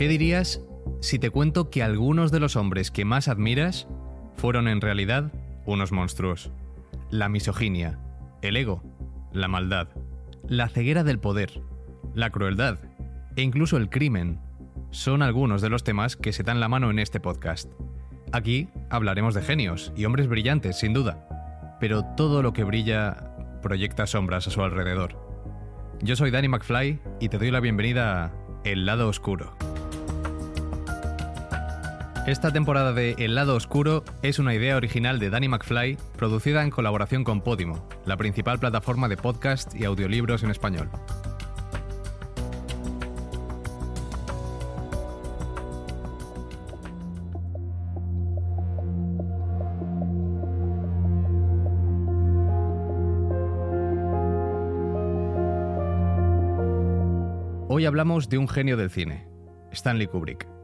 ¿Qué dirías si te cuento que algunos de los hombres que más admiras fueron en realidad unos monstruos? La misoginia, el ego, la maldad, la ceguera del poder, la crueldad e incluso el crimen son algunos de los temas que se dan la mano en este podcast. Aquí hablaremos de genios y hombres brillantes, sin duda, pero todo lo que brilla proyecta sombras a su alrededor. Yo soy Danny McFly y te doy la bienvenida a El lado oscuro. Esta temporada de El lado oscuro es una idea original de Danny McFly, producida en colaboración con Podimo, la principal plataforma de podcast y audiolibros en español. Hoy hablamos de un genio del cine, Stanley Kubrick.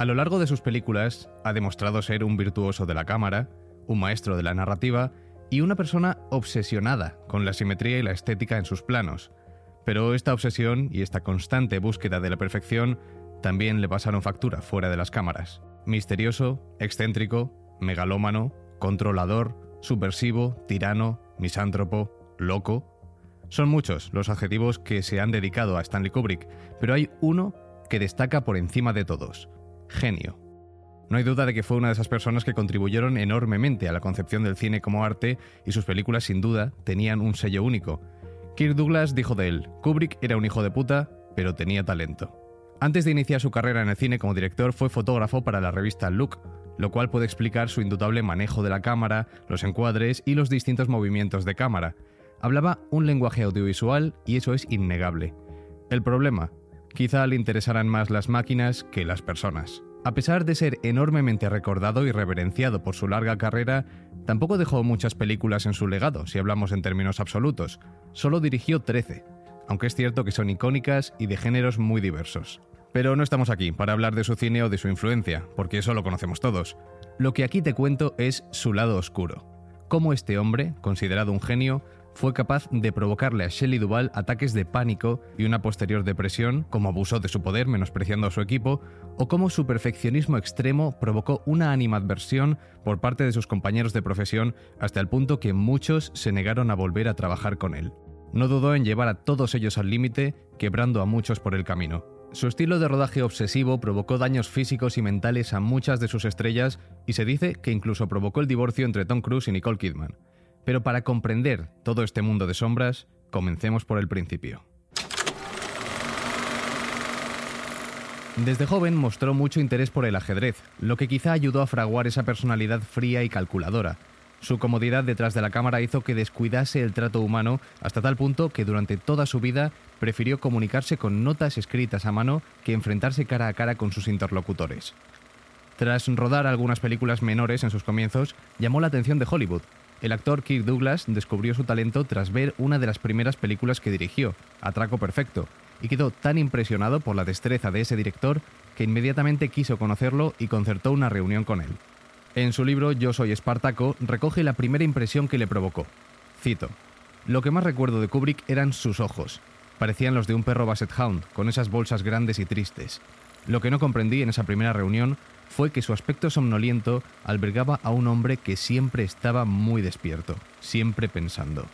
A lo largo de sus películas ha demostrado ser un virtuoso de la cámara, un maestro de la narrativa y una persona obsesionada con la simetría y la estética en sus planos. Pero esta obsesión y esta constante búsqueda de la perfección también le pasaron factura fuera de las cámaras. Misterioso, excéntrico, megalómano, controlador, subversivo, tirano, misántropo, loco, son muchos los adjetivos que se han dedicado a Stanley Kubrick, pero hay uno que destaca por encima de todos, genio. No hay duda de que fue una de esas personas que contribuyeron enormemente a la concepción del cine como arte y sus películas sin duda tenían un sello único. Kirk Douglas dijo de él, Kubrick era un hijo de puta, pero tenía talento. Antes de iniciar su carrera en el cine como director fue fotógrafo para la revista Look, lo cual puede explicar su indudable manejo de la cámara, los encuadres y los distintos movimientos de cámara, Hablaba un lenguaje audiovisual y eso es innegable. El problema, quizá le interesaran más las máquinas que las personas. A pesar de ser enormemente recordado y reverenciado por su larga carrera, tampoco dejó muchas películas en su legado, si hablamos en términos absolutos. Solo dirigió 13, aunque es cierto que son icónicas y de géneros muy diversos. Pero no estamos aquí para hablar de su cine o de su influencia, porque eso lo conocemos todos. Lo que aquí te cuento es su lado oscuro. Cómo este hombre, considerado un genio, fue capaz de provocarle a Shelley Duvall ataques de pánico y una posterior depresión, como abusó de su poder menospreciando a su equipo, o como su perfeccionismo extremo provocó una animadversión por parte de sus compañeros de profesión hasta el punto que muchos se negaron a volver a trabajar con él. No dudó en llevar a todos ellos al límite, quebrando a muchos por el camino. Su estilo de rodaje obsesivo provocó daños físicos y mentales a muchas de sus estrellas y se dice que incluso provocó el divorcio entre Tom Cruise y Nicole Kidman. Pero para comprender todo este mundo de sombras, comencemos por el principio. Desde joven mostró mucho interés por el ajedrez, lo que quizá ayudó a fraguar esa personalidad fría y calculadora. Su comodidad detrás de la cámara hizo que descuidase el trato humano hasta tal punto que durante toda su vida prefirió comunicarse con notas escritas a mano que enfrentarse cara a cara con sus interlocutores. Tras rodar algunas películas menores en sus comienzos, llamó la atención de Hollywood, el actor Kirk Douglas descubrió su talento tras ver una de las primeras películas que dirigió, Atraco Perfecto, y quedó tan impresionado por la destreza de ese director que inmediatamente quiso conocerlo y concertó una reunión con él. En su libro Yo soy Espartaco recoge la primera impresión que le provocó. Cito: Lo que más recuerdo de Kubrick eran sus ojos. Parecían los de un perro Basset Hound, con esas bolsas grandes y tristes. Lo que no comprendí en esa primera reunión fue que su aspecto somnoliento albergaba a un hombre que siempre estaba muy despierto, siempre pensando.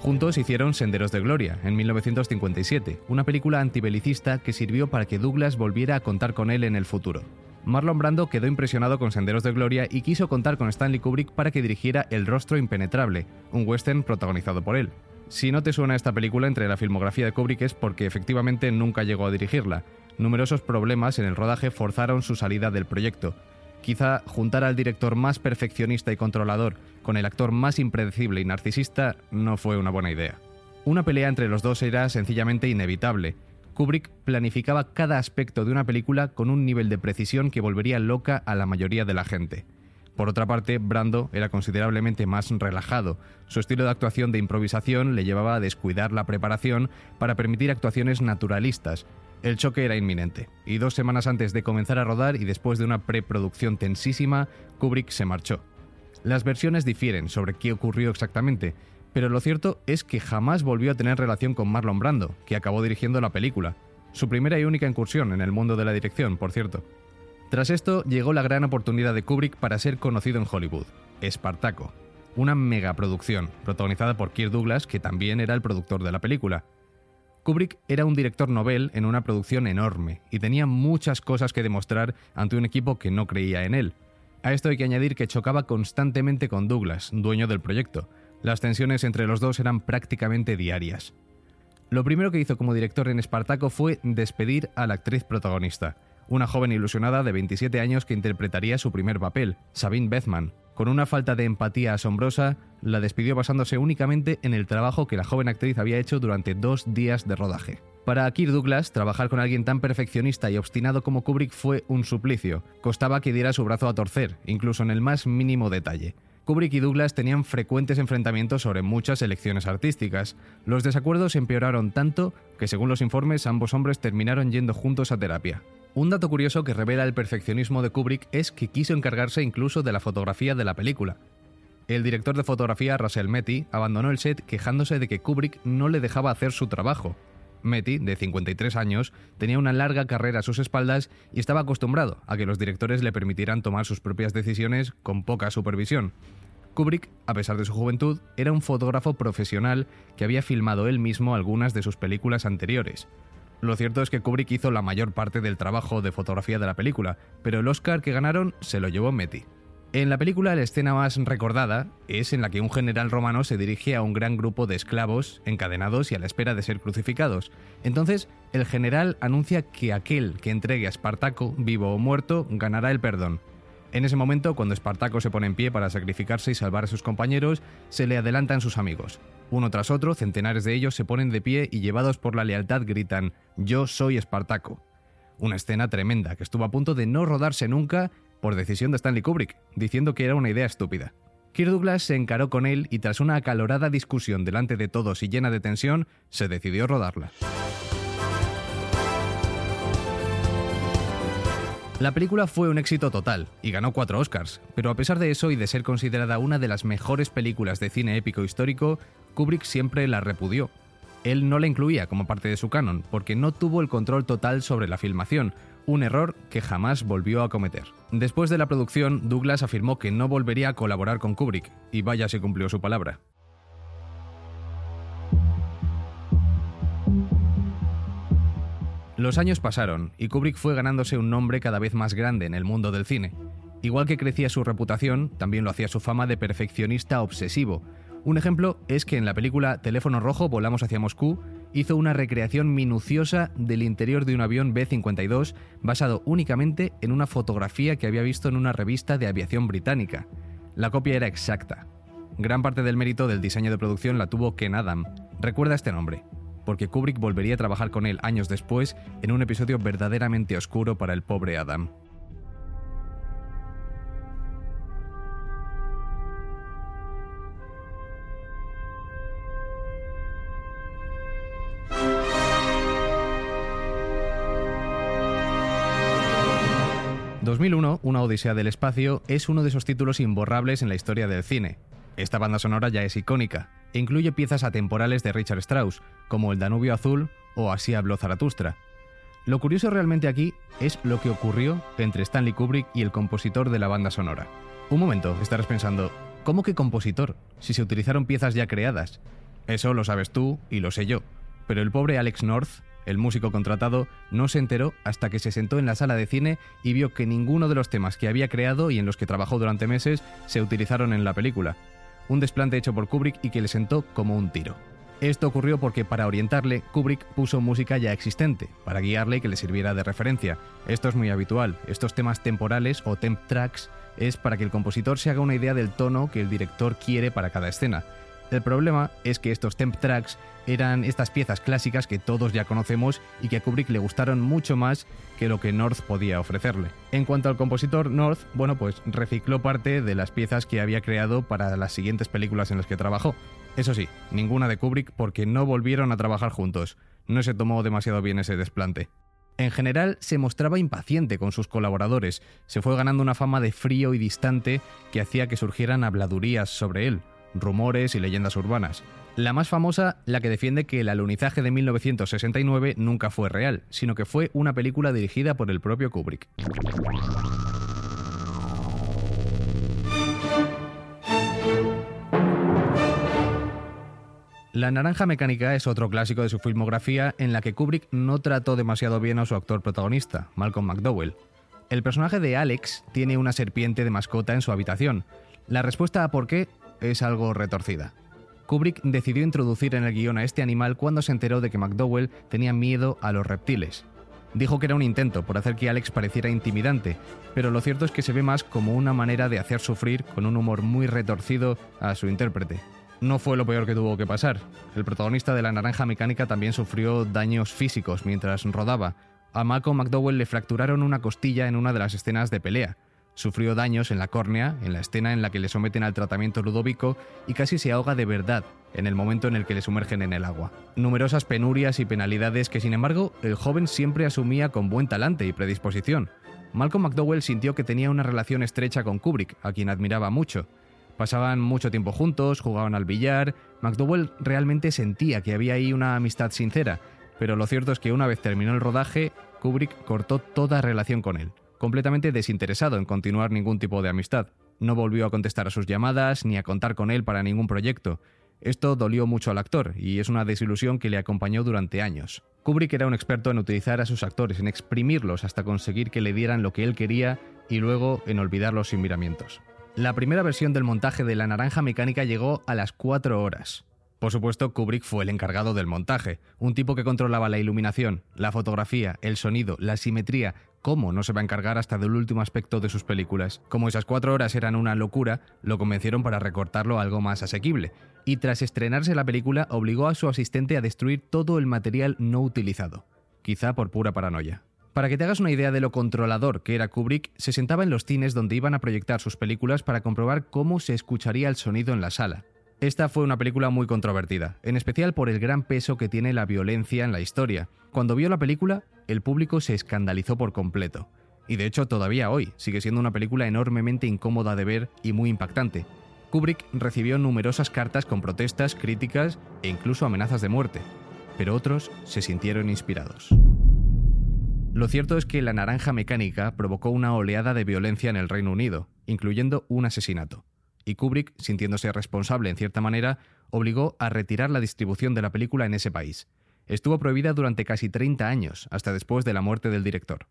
Juntos hicieron Senderos de Gloria en 1957, una película antibelicista que sirvió para que Douglas volviera a contar con él en el futuro. Marlon Brando quedó impresionado con Senderos de Gloria y quiso contar con Stanley Kubrick para que dirigiera El rostro impenetrable, un western protagonizado por él. Si no te suena esta película entre la filmografía de Kubrick es porque efectivamente nunca llegó a dirigirla. Numerosos problemas en el rodaje forzaron su salida del proyecto. Quizá juntar al director más perfeccionista y controlador con el actor más impredecible y narcisista no fue una buena idea. Una pelea entre los dos era sencillamente inevitable. Kubrick planificaba cada aspecto de una película con un nivel de precisión que volvería loca a la mayoría de la gente. Por otra parte, Brando era considerablemente más relajado. Su estilo de actuación de improvisación le llevaba a descuidar la preparación para permitir actuaciones naturalistas. El choque era inminente, y dos semanas antes de comenzar a rodar y después de una preproducción tensísima, Kubrick se marchó. Las versiones difieren sobre qué ocurrió exactamente, Pero lo cierto es que jamás volvió a tener relación con Marlon Brando, que acabó dirigiendo la película. Su primera y única incursión en el mundo de la dirección, por cierto. Tras esto llegó la gran oportunidad de Kubrick para ser conocido en Hollywood, Espartaco, una megaproducción protagonizada por Kirk Douglas, que también era el productor de la película. Kubrick era un director novel en una producción enorme y tenía muchas cosas que demostrar ante un equipo que no creía en él. A esto hay que añadir que chocaba constantemente con Douglas, dueño del proyecto. Las tensiones entre los dos eran prácticamente diarias. Lo primero que hizo como director en Espartaco fue despedir a la actriz protagonista, una joven ilusionada de 27 años que interpretaría su primer papel, Sabine Bethman. Con una falta de empatía asombrosa, la despidió basándose únicamente en el trabajo que la joven actriz había hecho durante dos días de rodaje. Para Kirk Douglas, trabajar con alguien tan perfeccionista y obstinado como Kubrick fue un suplicio. Costaba que diera su brazo a torcer, incluso en el más mínimo detalle. Kubrick y Douglas tenían frecuentes enfrentamientos sobre muchas elecciones artísticas. Los desacuerdos empeoraron tanto que, según los informes, ambos hombres terminaron yendo juntos a terapia. Un dato curioso que revela el perfeccionismo de Kubrick es que quiso encargarse incluso de la fotografía de la película. El director de fotografía, Russell Metty, abandonó el set quejándose de que Kubrick no le dejaba hacer su trabajo. Metty, de 53 años, tenía una larga carrera a sus espaldas y estaba acostumbrado a que los directores le permitieran tomar sus propias decisiones con poca supervisión. Kubrick, a pesar de su juventud, era un fotógrafo profesional que había filmado él mismo algunas de sus películas anteriores. Lo cierto es que Kubrick hizo la mayor parte del trabajo de fotografía de la película, pero el Oscar que ganaron se lo llevó Metty. En la película la escena más recordada es en la que un general romano se dirige a un gran grupo de esclavos encadenados y a la espera de ser crucificados. Entonces, el general anuncia que aquel que entregue a Espartaco, vivo o muerto, ganará el perdón. En ese momento, cuando Espartaco se pone en pie para sacrificarse y salvar a sus compañeros, se le adelantan sus amigos. Uno tras otro, centenares de ellos se ponen de pie y llevados por la lealtad gritan, Yo soy Espartaco. Una escena tremenda que estuvo a punto de no rodarse nunca por decisión de Stanley Kubrick, diciendo que era una idea estúpida. Kirk Douglas se encaró con él y tras una acalorada discusión delante de todos y llena de tensión, se decidió rodarla. La película fue un éxito total y ganó cuatro Oscars, pero a pesar de eso y de ser considerada una de las mejores películas de cine épico histórico, Kubrick siempre la repudió. Él no la incluía como parte de su canon porque no tuvo el control total sobre la filmación, un error que jamás volvió a cometer. Después de la producción, Douglas afirmó que no volvería a colaborar con Kubrick, y vaya si cumplió su palabra. Los años pasaron y Kubrick fue ganándose un nombre cada vez más grande en el mundo del cine. Igual que crecía su reputación, también lo hacía su fama de perfeccionista obsesivo. Un ejemplo es que en la película Teléfono Rojo Volamos hacia Moscú hizo una recreación minuciosa del interior de un avión B-52 basado únicamente en una fotografía que había visto en una revista de aviación británica. La copia era exacta. Gran parte del mérito del diseño de producción la tuvo Ken Adam. Recuerda este nombre, porque Kubrick volvería a trabajar con él años después en un episodio verdaderamente oscuro para el pobre Adam. «2001, Una Odisea del Espacio» es uno de esos títulos imborrables en la historia del cine. Esta banda sonora ya es icónica, incluye piezas atemporales de Richard Strauss, como El Danubio Azul o Así habló Zaratustra. Lo curioso realmente aquí es lo que ocurrió entre Stanley Kubrick y el compositor de la banda sonora. Un momento, estarás pensando, ¿cómo que compositor? Si se utilizaron piezas ya creadas. Eso lo sabes tú y lo sé yo. Pero el pobre Alex North, el músico contratado, no se enteró hasta que se sentó en la sala de cine y vio que ninguno de los temas que había creado y en los que trabajó durante meses se utilizaron en la película un desplante hecho por Kubrick y que le sentó como un tiro. Esto ocurrió porque para orientarle, Kubrick puso música ya existente, para guiarle y que le sirviera de referencia. Esto es muy habitual. Estos temas temporales o temp tracks es para que el compositor se haga una idea del tono que el director quiere para cada escena. El problema es que estos temp tracks eran estas piezas clásicas que todos ya conocemos y que a Kubrick le gustaron mucho más que lo que North podía ofrecerle. En cuanto al compositor North, bueno, pues recicló parte de las piezas que había creado para las siguientes películas en las que trabajó. Eso sí, ninguna de Kubrick porque no volvieron a trabajar juntos. No se tomó demasiado bien ese desplante. En general, se mostraba impaciente con sus colaboradores, se fue ganando una fama de frío y distante que hacía que surgieran habladurías sobre él, rumores y leyendas urbanas. La más famosa, la que defiende que el alunizaje de 1969 nunca fue real, sino que fue una película dirigida por el propio Kubrick. La Naranja Mecánica es otro clásico de su filmografía en la que Kubrick no trató demasiado bien a su actor protagonista, Malcolm McDowell. El personaje de Alex tiene una serpiente de mascota en su habitación. La respuesta a por qué es algo retorcida. Kubrick decidió introducir en el guion a este animal cuando se enteró de que McDowell tenía miedo a los reptiles. Dijo que era un intento por hacer que Alex pareciera intimidante, pero lo cierto es que se ve más como una manera de hacer sufrir con un humor muy retorcido a su intérprete no fue lo peor que tuvo que pasar. El protagonista de La Naranja Mecánica también sufrió daños físicos mientras rodaba. A Malcolm McDowell le fracturaron una costilla en una de las escenas de pelea. Sufrió daños en la córnea, en la escena en la que le someten al tratamiento ludóvico y casi se ahoga de verdad en el momento en el que le sumergen en el agua. Numerosas penurias y penalidades que sin embargo el joven siempre asumía con buen talante y predisposición. Malcolm McDowell sintió que tenía una relación estrecha con Kubrick, a quien admiraba mucho. Pasaban mucho tiempo juntos, jugaban al billar. McDowell realmente sentía que había ahí una amistad sincera, pero lo cierto es que una vez terminó el rodaje, Kubrick cortó toda relación con él, completamente desinteresado en continuar ningún tipo de amistad. No volvió a contestar a sus llamadas ni a contar con él para ningún proyecto. Esto dolió mucho al actor y es una desilusión que le acompañó durante años. Kubrick era un experto en utilizar a sus actores, en exprimirlos hasta conseguir que le dieran lo que él quería y luego en olvidarlos sin miramientos. La primera versión del montaje de La Naranja Mecánica llegó a las 4 horas. Por supuesto, Kubrick fue el encargado del montaje, un tipo que controlaba la iluminación, la fotografía, el sonido, la simetría. ¿Cómo no se va a encargar hasta del último aspecto de sus películas? Como esas cuatro horas eran una locura, lo convencieron para recortarlo a algo más asequible. Y tras estrenarse la película, obligó a su asistente a destruir todo el material no utilizado, quizá por pura paranoia. Para que te hagas una idea de lo controlador que era Kubrick, se sentaba en los cines donde iban a proyectar sus películas para comprobar cómo se escucharía el sonido en la sala. Esta fue una película muy controvertida, en especial por el gran peso que tiene la violencia en la historia. Cuando vio la película, el público se escandalizó por completo. Y de hecho todavía hoy sigue siendo una película enormemente incómoda de ver y muy impactante. Kubrick recibió numerosas cartas con protestas, críticas e incluso amenazas de muerte, pero otros se sintieron inspirados. Lo cierto es que la naranja mecánica provocó una oleada de violencia en el Reino Unido, incluyendo un asesinato. Y Kubrick, sintiéndose responsable en cierta manera, obligó a retirar la distribución de la película en ese país. Estuvo prohibida durante casi 30 años, hasta después de la muerte del director.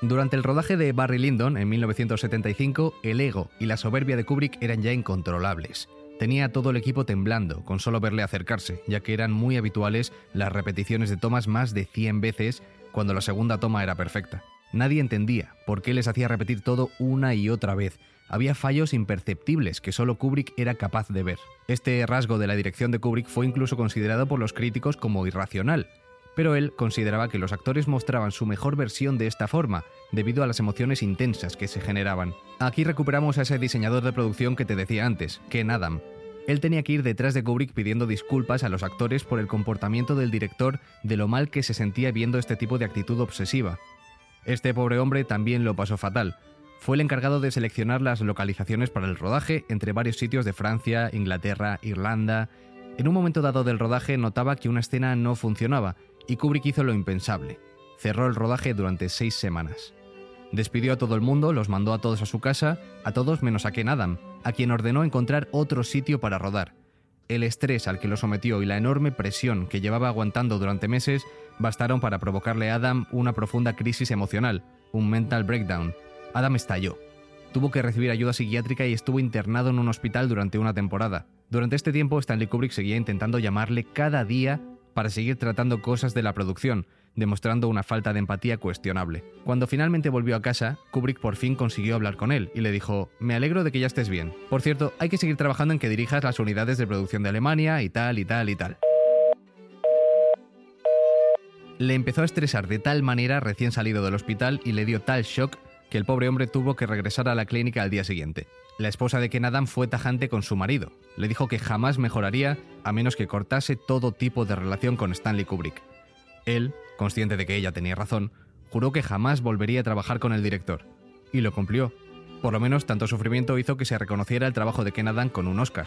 Durante el rodaje de Barry Lyndon en 1975, el ego y la soberbia de Kubrick eran ya incontrolables. Tenía todo el equipo temblando con solo verle acercarse, ya que eran muy habituales las repeticiones de tomas más de 100 veces cuando la segunda toma era perfecta. Nadie entendía por qué les hacía repetir todo una y otra vez. Había fallos imperceptibles que solo Kubrick era capaz de ver. Este rasgo de la dirección de Kubrick fue incluso considerado por los críticos como irracional, pero él consideraba que los actores mostraban su mejor versión de esta forma, debido a las emociones intensas que se generaban. Aquí recuperamos a ese diseñador de producción que te decía antes, Ken Adam. Él tenía que ir detrás de Kubrick pidiendo disculpas a los actores por el comportamiento del director de lo mal que se sentía viendo este tipo de actitud obsesiva. Este pobre hombre también lo pasó fatal. Fue el encargado de seleccionar las localizaciones para el rodaje entre varios sitios de Francia, Inglaterra, Irlanda. En un momento dado del rodaje notaba que una escena no funcionaba y Kubrick hizo lo impensable. Cerró el rodaje durante seis semanas. Despidió a todo el mundo, los mandó a todos a su casa, a todos menos a Ken Adam, a quien ordenó encontrar otro sitio para rodar. El estrés al que lo sometió y la enorme presión que llevaba aguantando durante meses bastaron para provocarle a Adam una profunda crisis emocional, un mental breakdown. Adam estalló. Tuvo que recibir ayuda psiquiátrica y estuvo internado en un hospital durante una temporada. Durante este tiempo, Stanley Kubrick seguía intentando llamarle cada día para seguir tratando cosas de la producción, demostrando una falta de empatía cuestionable. Cuando finalmente volvió a casa, Kubrick por fin consiguió hablar con él y le dijo, me alegro de que ya estés bien. Por cierto, hay que seguir trabajando en que dirijas las unidades de producción de Alemania y tal y tal y tal. Le empezó a estresar de tal manera recién salido del hospital y le dio tal shock que el pobre hombre tuvo que regresar a la clínica al día siguiente. La esposa de Ken Adam fue tajante con su marido. Le dijo que jamás mejoraría a menos que cortase todo tipo de relación con Stanley Kubrick. Él, consciente de que ella tenía razón, Juró que jamás volvería a trabajar con el director. Y lo cumplió. Por lo menos tanto sufrimiento hizo que se reconociera el trabajo de Ken Adam con un Oscar.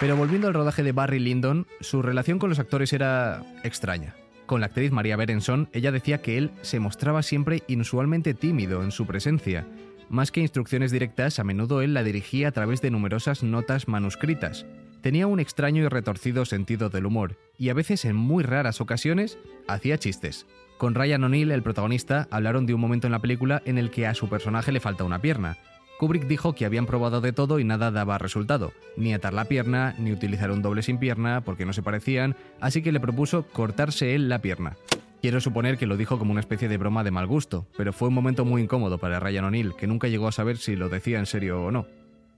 Pero volviendo al rodaje de Barry Lyndon, su relación con los actores era extraña. Con la actriz María Berenson, ella decía que él se mostraba siempre inusualmente tímido en su presencia. Más que instrucciones directas, a menudo él la dirigía a través de numerosas notas manuscritas. Tenía un extraño y retorcido sentido del humor, y a veces en muy raras ocasiones hacía chistes. Con Ryan O'Neill, el protagonista, hablaron de un momento en la película en el que a su personaje le falta una pierna, Kubrick dijo que habían probado de todo y nada daba resultado, ni atar la pierna, ni utilizar un doble sin pierna, porque no se parecían, así que le propuso cortarse él la pierna. Quiero suponer que lo dijo como una especie de broma de mal gusto, pero fue un momento muy incómodo para Ryan O'Neill, que nunca llegó a saber si lo decía en serio o no.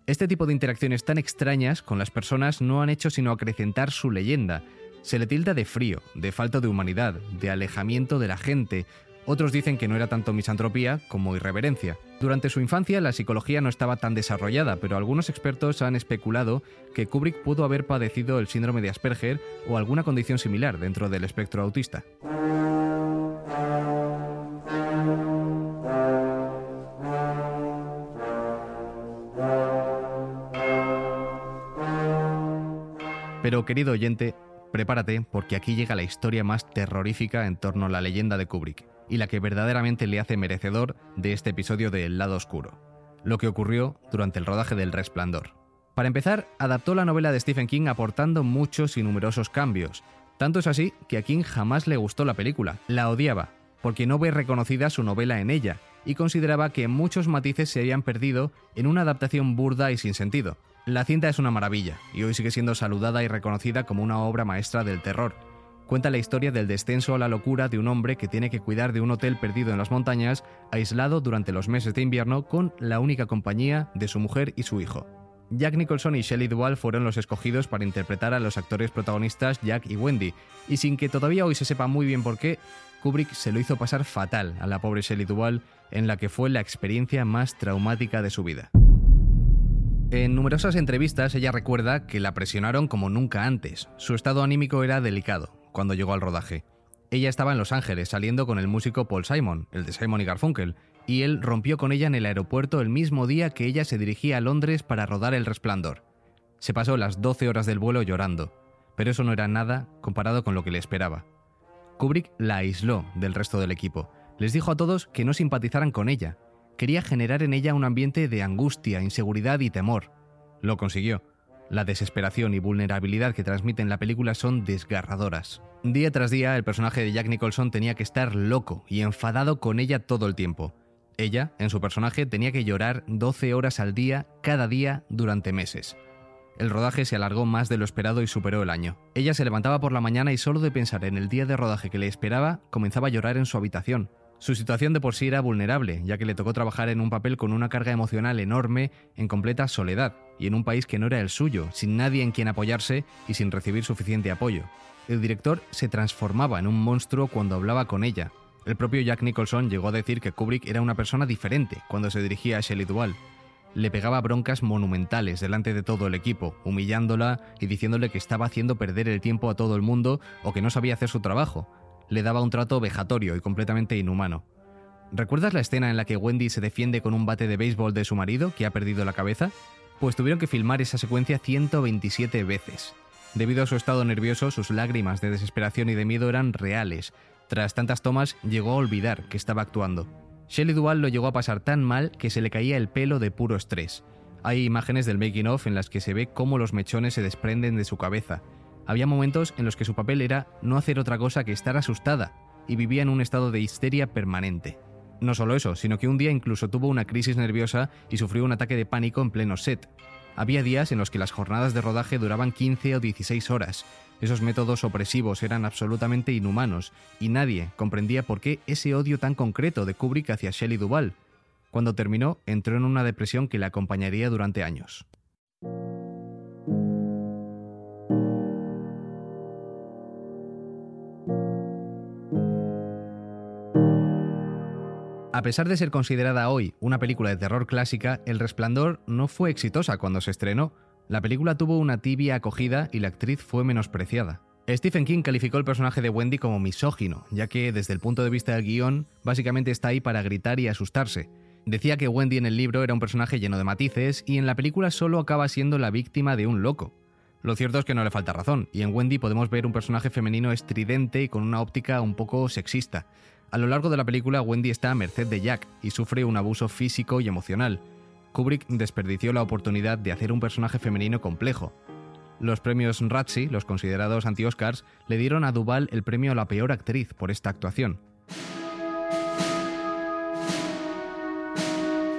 Este tipo de interacciones tan extrañas con las personas no han hecho sino acrecentar su leyenda. Se le tilda de frío, de falta de humanidad, de alejamiento de la gente, otros dicen que no era tanto misantropía como irreverencia. Durante su infancia la psicología no estaba tan desarrollada, pero algunos expertos han especulado que Kubrick pudo haber padecido el síndrome de Asperger o alguna condición similar dentro del espectro autista. Pero querido oyente, prepárate porque aquí llega la historia más terrorífica en torno a la leyenda de Kubrick y la que verdaderamente le hace merecedor de este episodio de El lado oscuro, lo que ocurrió durante el rodaje del Resplandor. Para empezar, adaptó la novela de Stephen King aportando muchos y numerosos cambios. Tanto es así que a King jamás le gustó la película, la odiaba, porque no ve reconocida su novela en ella, y consideraba que muchos matices se habían perdido en una adaptación burda y sin sentido. La cinta es una maravilla, y hoy sigue siendo saludada y reconocida como una obra maestra del terror, cuenta la historia del descenso a la locura de un hombre que tiene que cuidar de un hotel perdido en las montañas, aislado durante los meses de invierno con la única compañía de su mujer y su hijo. Jack Nicholson y Shelley Duvall fueron los escogidos para interpretar a los actores protagonistas Jack y Wendy, y sin que todavía hoy se sepa muy bien por qué, Kubrick se lo hizo pasar fatal a la pobre Shelley Duvall en la que fue la experiencia más traumática de su vida. En numerosas entrevistas ella recuerda que la presionaron como nunca antes. Su estado anímico era delicado, cuando llegó al rodaje. Ella estaba en Los Ángeles saliendo con el músico Paul Simon, el de Simon y Garfunkel, y él rompió con ella en el aeropuerto el mismo día que ella se dirigía a Londres para rodar El Resplandor. Se pasó las 12 horas del vuelo llorando, pero eso no era nada comparado con lo que le esperaba. Kubrick la aisló del resto del equipo. Les dijo a todos que no simpatizaran con ella. Quería generar en ella un ambiente de angustia, inseguridad y temor. Lo consiguió. La desesperación y vulnerabilidad que transmite la película son desgarradoras. Día tras día, el personaje de Jack Nicholson tenía que estar loco y enfadado con ella todo el tiempo. Ella, en su personaje, tenía que llorar 12 horas al día, cada día, durante meses. El rodaje se alargó más de lo esperado y superó el año. Ella se levantaba por la mañana y solo de pensar en el día de rodaje que le esperaba, comenzaba a llorar en su habitación. Su situación de por sí era vulnerable, ya que le tocó trabajar en un papel con una carga emocional enorme, en completa soledad, y en un país que no era el suyo, sin nadie en quien apoyarse y sin recibir suficiente apoyo. El director se transformaba en un monstruo cuando hablaba con ella. El propio Jack Nicholson llegó a decir que Kubrick era una persona diferente cuando se dirigía a Shelley Duvall. Le pegaba broncas monumentales delante de todo el equipo, humillándola y diciéndole que estaba haciendo perder el tiempo a todo el mundo o que no sabía hacer su trabajo, le daba un trato vejatorio y completamente inhumano. ¿Recuerdas la escena en la que Wendy se defiende con un bate de béisbol de su marido, que ha perdido la cabeza? Pues tuvieron que filmar esa secuencia 127 veces. Debido a su estado nervioso, sus lágrimas de desesperación y de miedo eran reales. Tras tantas tomas, llegó a olvidar que estaba actuando. Shelley Duvall lo llegó a pasar tan mal que se le caía el pelo de puro estrés. Hay imágenes del making of en las que se ve cómo los mechones se desprenden de su cabeza, había momentos en los que su papel era no hacer otra cosa que estar asustada y vivía en un estado de histeria permanente. No solo eso, sino que un día incluso tuvo una crisis nerviosa y sufrió un ataque de pánico en pleno set. Había días en los que las jornadas de rodaje duraban 15 o 16 horas. Esos métodos opresivos eran absolutamente inhumanos y nadie comprendía por qué ese odio tan concreto de Kubrick hacia Shelley Duvall. Cuando terminó, entró en una depresión que le acompañaría durante años. A pesar de ser considerada hoy una película de terror clásica, El Resplandor no fue exitosa cuando se estrenó. La película tuvo una tibia acogida y la actriz fue menospreciada. Stephen King calificó el personaje de Wendy como misógino, ya que desde el punto de vista del guion, básicamente está ahí para gritar y asustarse. Decía que Wendy en el libro era un personaje lleno de matices y en la película solo acaba siendo la víctima de un loco. Lo cierto es que no le falta razón, y en Wendy podemos ver un personaje femenino estridente y con una óptica un poco sexista. A lo largo de la película, Wendy está a merced de Jack y sufre un abuso físico y emocional. Kubrick desperdició la oportunidad de hacer un personaje femenino complejo. Los premios Razzie, los considerados anti-Oscars, le dieron a Duval el premio a la peor actriz por esta actuación.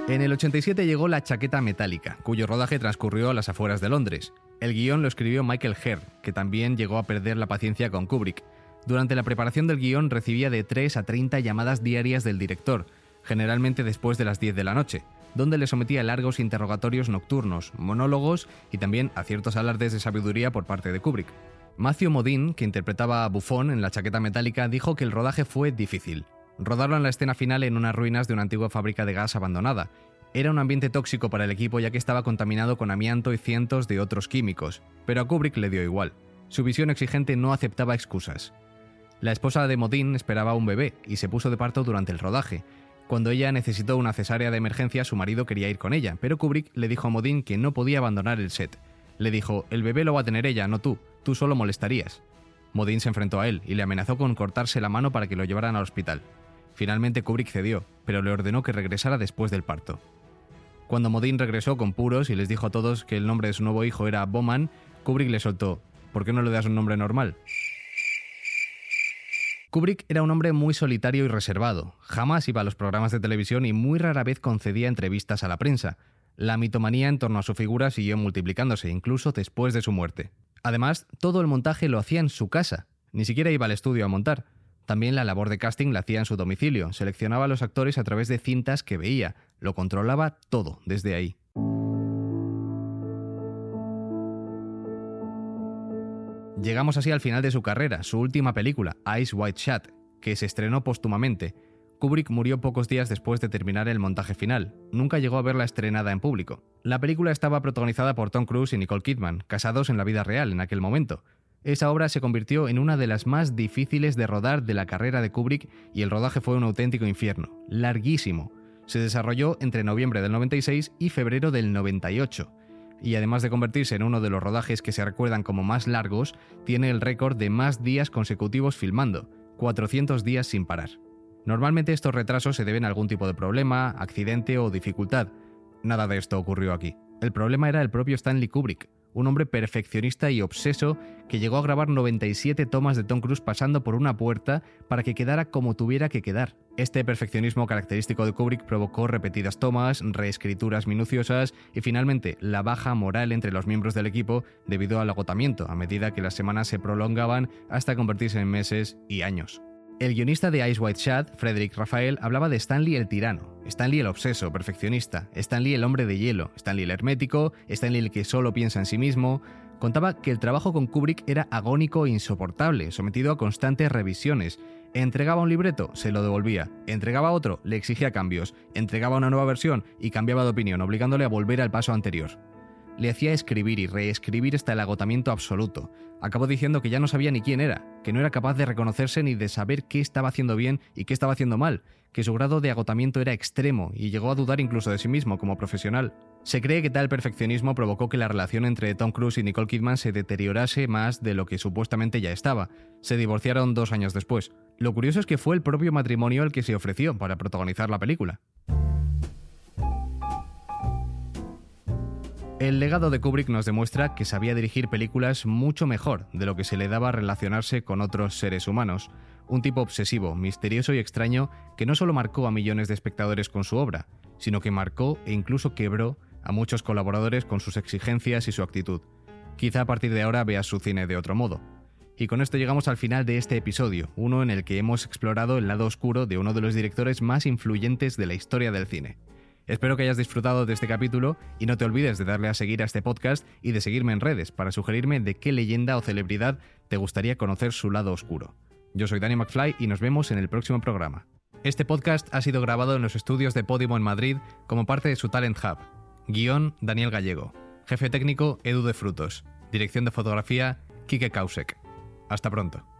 En el 87 llegó La chaqueta metálica, cuyo rodaje transcurrió a las afueras de Londres. El guion lo escribió Michael Herr, que también llegó a perder la paciencia con Kubrick. Durante la preparación del guion recibía de 3 a 30 llamadas diarias del director, generalmente después de las 10 de la noche, donde le sometía largos interrogatorios nocturnos, monólogos y también a ciertos alardes de sabiduría por parte de Kubrick. Matthew Modine, que interpretaba a Buffon en la chaqueta metálica, dijo que el rodaje fue difícil. Rodarlo en la escena final en unas ruinas de una antigua fábrica de gas abandonada, era un ambiente tóxico para el equipo ya que estaba contaminado con amianto y cientos de otros químicos, pero a Kubrick le dio igual. Su visión exigente no aceptaba excusas. La esposa de Modine esperaba un bebé y se puso de parto durante el rodaje. Cuando ella necesitó una cesárea de emergencia, su marido quería ir con ella, pero Kubrick le dijo a Modine que no podía abandonar el set. Le dijo, el bebé lo va a tener ella, no tú, tú solo molestarías. Modine se enfrentó a él y le amenazó con cortarse la mano para que lo llevaran al hospital. Finalmente Kubrick cedió, pero le ordenó que regresara después del parto. Cuando Modine regresó con puros y les dijo a todos que el nombre de su nuevo hijo era Bowman, Kubrick le soltó, ¿por qué no le das un nombre normal? Kubrick era un hombre muy solitario y reservado, jamás iba a los programas de televisión y muy rara vez concedía entrevistas a la prensa. La mitomanía en torno a su figura siguió multiplicándose, incluso después de su muerte. Además, todo el montaje lo hacía en su casa, ni siquiera iba al estudio a montar. También la labor de casting la hacía en su domicilio, seleccionaba a los actores a través de cintas que veía, lo controlaba todo desde ahí. Llegamos así al final de su carrera, su última película, Ice White Shut, que se estrenó póstumamente. Kubrick murió pocos días después de terminar el montaje final. Nunca llegó a verla estrenada en público. La película estaba protagonizada por Tom Cruise y Nicole Kidman, casados en la vida real en aquel momento. Esa obra se convirtió en una de las más difíciles de rodar de la carrera de Kubrick y el rodaje fue un auténtico infierno, larguísimo. Se desarrolló entre noviembre del 96 y febrero del 98, y además de convertirse en uno de los rodajes que se recuerdan como más largos, tiene el récord de más días consecutivos filmando, 400 días sin parar. Normalmente estos retrasos se deben a algún tipo de problema, accidente o dificultad. Nada de esto ocurrió aquí. El problema era el propio Stanley Kubrick, un hombre perfeccionista y obseso que llegó a grabar 97 tomas de Tom Cruise pasando por una puerta para que quedara como tuviera que quedar. Este perfeccionismo característico de Kubrick provocó repetidas tomas, reescrituras minuciosas y finalmente la baja moral entre los miembros del equipo debido al agotamiento a medida que las semanas se prolongaban hasta convertirse en meses y años. El guionista de Ice White Shad, Frederick Rafael, hablaba de Stanley el tirano, Stanley el obseso, perfeccionista, Stanley el hombre de hielo, Stanley el hermético, Stanley el que solo piensa en sí mismo. Contaba que el trabajo con Kubrick era agónico e insoportable, sometido a constantes revisiones. Entregaba un libreto, se lo devolvía. Entregaba otro, le exigía cambios. Entregaba una nueva versión y cambiaba de opinión, obligándole a volver al paso anterior. Le hacía escribir y reescribir hasta el agotamiento absoluto. Acabó diciendo que ya no sabía ni quién era, que no era capaz de reconocerse ni de saber qué estaba haciendo bien y qué estaba haciendo mal, que su grado de agotamiento era extremo y llegó a dudar incluso de sí mismo como profesional. Se cree que tal perfeccionismo provocó que la relación entre Tom Cruise y Nicole Kidman se deteriorase más de lo que supuestamente ya estaba. Se divorciaron dos años después. Lo curioso es que fue el propio matrimonio el que se ofreció para protagonizar la película. El legado de Kubrick nos demuestra que sabía dirigir películas mucho mejor de lo que se le daba relacionarse con otros seres humanos. Un tipo obsesivo, misterioso y extraño que no solo marcó a millones de espectadores con su obra, sino que marcó e incluso quebró a muchos colaboradores con sus exigencias y su actitud. Quizá a partir de ahora veas su cine de otro modo. Y con esto llegamos al final de este episodio, uno en el que hemos explorado el lado oscuro de uno de los directores más influyentes de la historia del cine. Espero que hayas disfrutado de este capítulo y no te olvides de darle a seguir a este podcast y de seguirme en redes para sugerirme de qué leyenda o celebridad te gustaría conocer su lado oscuro. Yo soy Danny McFly y nos vemos en el próximo programa. Este podcast ha sido grabado en los estudios de Podimo en Madrid como parte de su Talent Hub. Guión Daniel Gallego. Jefe técnico Edu de Frutos. Dirección de fotografía Kike Kausek. Hasta pronto.